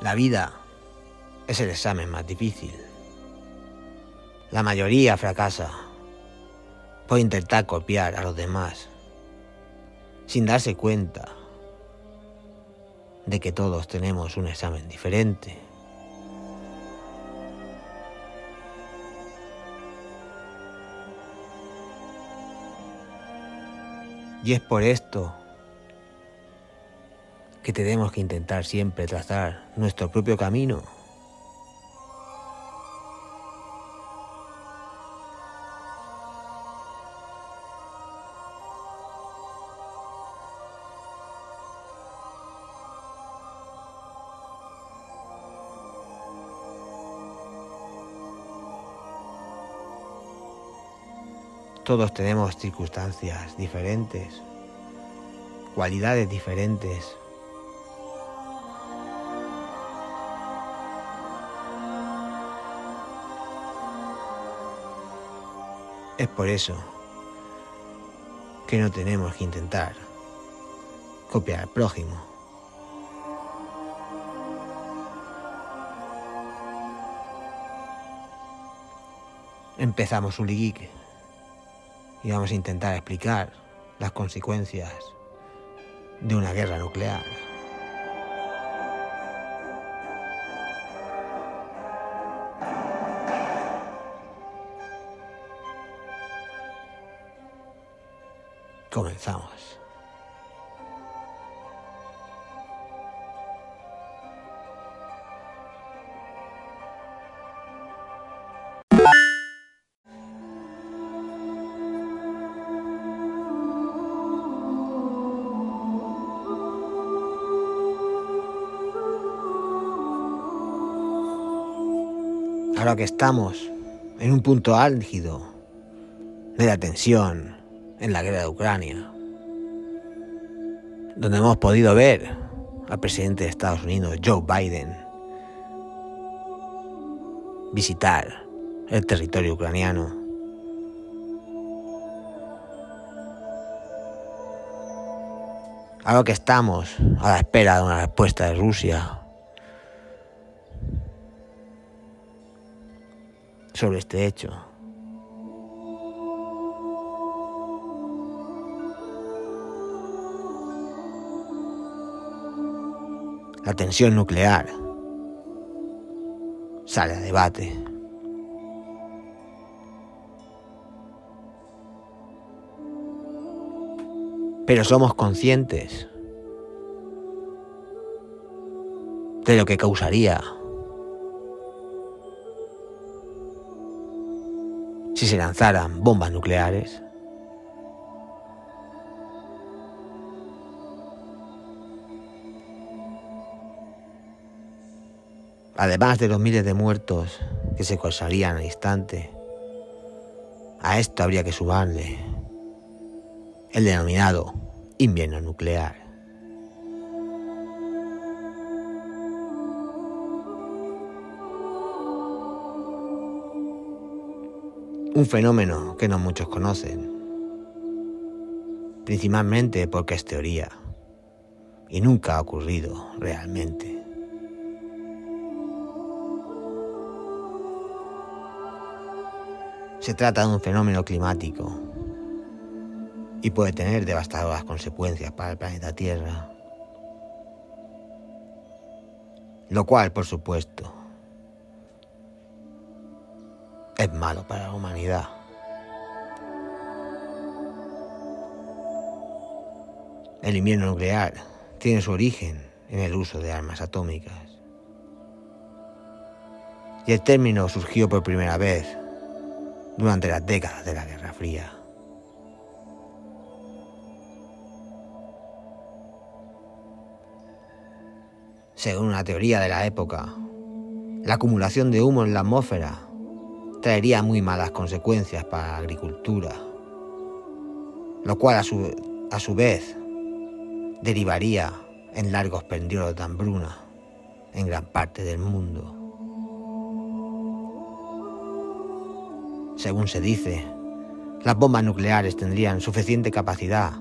La vida es el examen más difícil. La mayoría fracasa por intentar copiar a los demás sin darse cuenta de que todos tenemos un examen diferente. Y es por esto que tenemos que intentar siempre trazar nuestro propio camino. Todos tenemos circunstancias diferentes, cualidades diferentes. Es por eso que no tenemos que intentar copiar al prójimo. Empezamos un ligue y vamos a intentar explicar las consecuencias de una guerra nuclear. Comenzamos. Ahora que estamos en un punto álgido de la tensión en la guerra de Ucrania, donde hemos podido ver al presidente de Estados Unidos, Joe Biden, visitar el territorio ucraniano. Ahora que estamos a la espera de una respuesta de Rusia sobre este hecho. La tensión nuclear sale a debate. Pero somos conscientes de lo que causaría si se lanzaran bombas nucleares. Además de los miles de muertos que se causarían al instante, a esto habría que sumarle el denominado invierno nuclear. Un fenómeno que no muchos conocen, principalmente porque es teoría y nunca ha ocurrido realmente. Se trata de un fenómeno climático y puede tener devastadoras consecuencias para el planeta Tierra. Lo cual, por supuesto, es malo para la humanidad. El invierno nuclear tiene su origen en el uso de armas atómicas. Y el término surgió por primera vez durante las décadas de la Guerra Fría. Según una teoría de la época, la acumulación de humo en la atmósfera traería muy malas consecuencias para la agricultura, lo cual a su, a su vez derivaría en largos periodos de hambruna en gran parte del mundo. según se dice, las bombas nucleares tendrían suficiente capacidad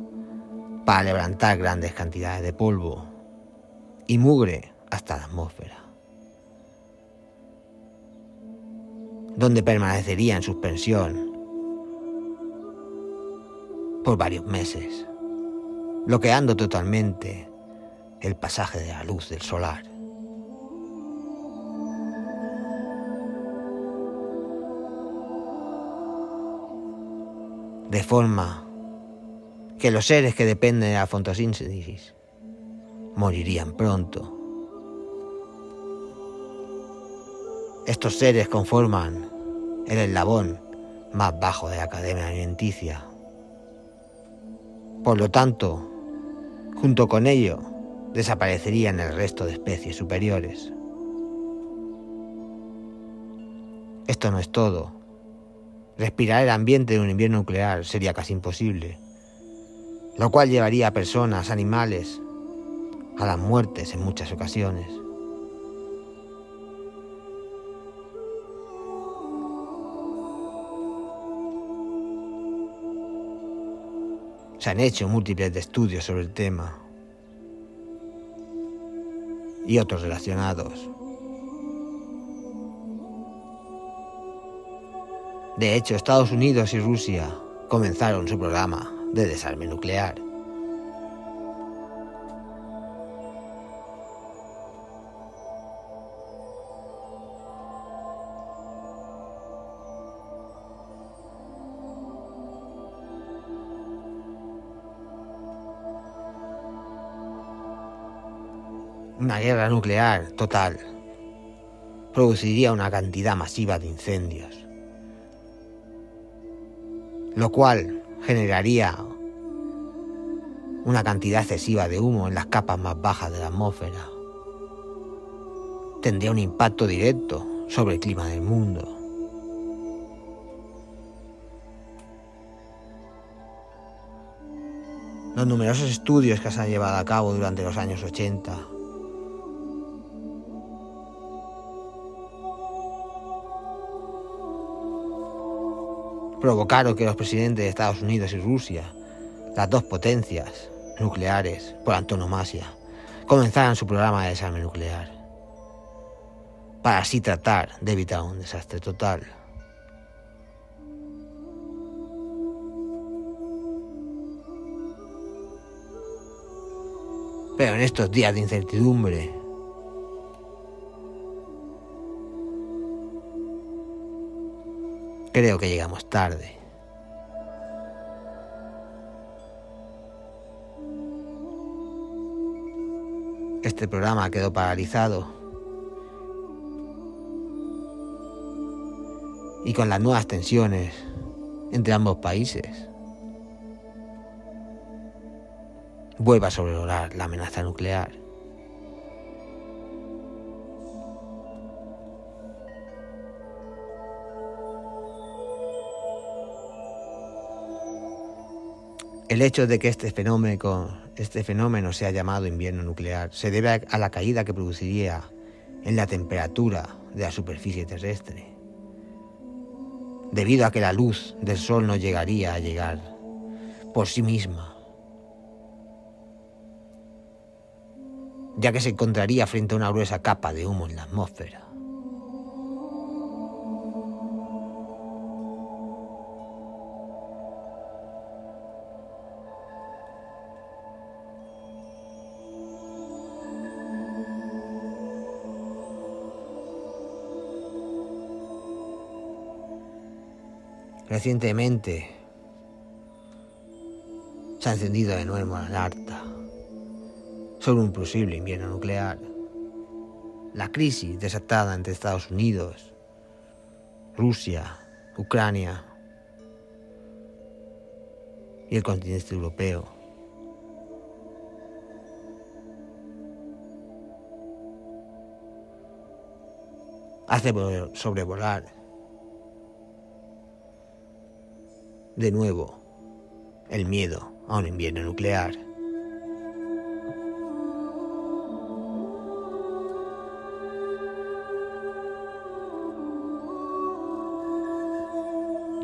para levantar grandes cantidades de polvo y mugre hasta la atmósfera, donde permanecería en suspensión por varios meses, bloqueando totalmente el pasaje de la luz del solar. De forma que los seres que dependen de la fotosíntesis morirían pronto. Estos seres conforman el eslabón más bajo de la cadena alimenticia. Por lo tanto, junto con ello, desaparecerían el resto de especies superiores. Esto no es todo. Respirar el ambiente de un invierno nuclear sería casi imposible, lo cual llevaría a personas, animales, a las muertes en muchas ocasiones. Se han hecho múltiples estudios sobre el tema y otros relacionados. De hecho, Estados Unidos y Rusia comenzaron su programa de desarme nuclear. Una guerra nuclear total produciría una cantidad masiva de incendios, lo cual generaría una cantidad excesiva de humo en las capas más bajas de la atmósfera. Tendría un impacto directo sobre el clima del mundo. Los numerosos estudios que se han llevado a cabo durante los años 80 provocaron que los presidentes de Estados Unidos y Rusia, las dos potencias nucleares por antonomasia, comenzaran su programa de desarme nuclear, para así tratar de evitar un desastre total. Pero en estos días de incertidumbre, Creo que llegamos tarde. Este programa quedó paralizado. Y con las nuevas tensiones entre ambos países, vuelve a sobrevolar la amenaza nuclear. El hecho de que este fenómeno, este fenómeno sea llamado invierno nuclear se debe a la caída que produciría en la temperatura de la superficie terrestre, debido a que la luz del Sol no llegaría a llegar por sí misma, ya que se encontraría frente a una gruesa capa de humo en la atmósfera. Recientemente se ha encendido de nuevo la alerta sobre un posible invierno nuclear. La crisis desatada entre Estados Unidos, Rusia, Ucrania y el continente europeo. Hace sobrevolar de nuevo el miedo a un invierno nuclear.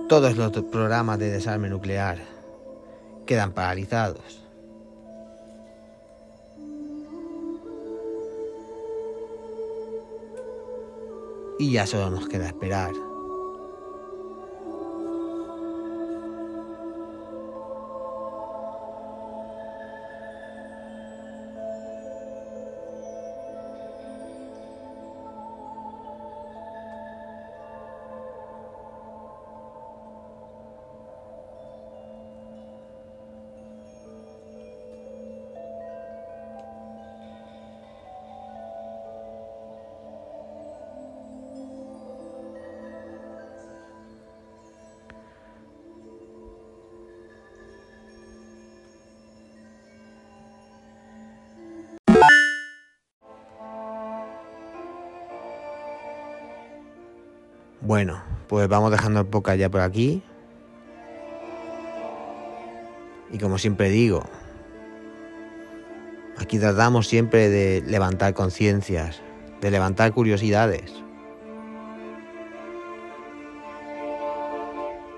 Todos los programas de desarme nuclear quedan paralizados. Y ya solo nos queda esperar Bueno, pues vamos dejando el podcast ya por aquí. Y como siempre digo, aquí tratamos siempre de levantar conciencias, de levantar curiosidades.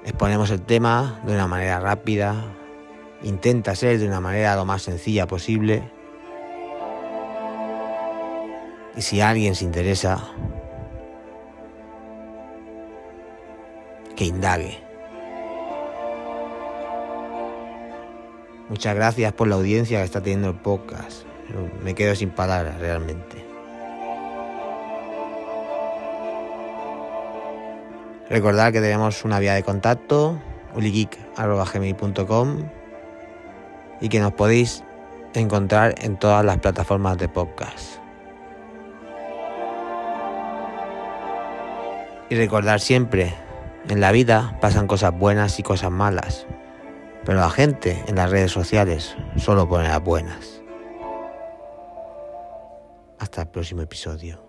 Exponemos el tema de una manera rápida, intenta ser de una manera lo más sencilla posible. Y si alguien se interesa, que indague. Muchas gracias por la audiencia que está teniendo el podcast. Me quedo sin palabras realmente. Recordad que tenemos una vía de contacto, uligeek.com y que nos podéis encontrar en todas las plataformas de podcast. Y recordar siempre, en la vida pasan cosas buenas y cosas malas, pero la gente en las redes sociales solo pone las buenas. Hasta el próximo episodio.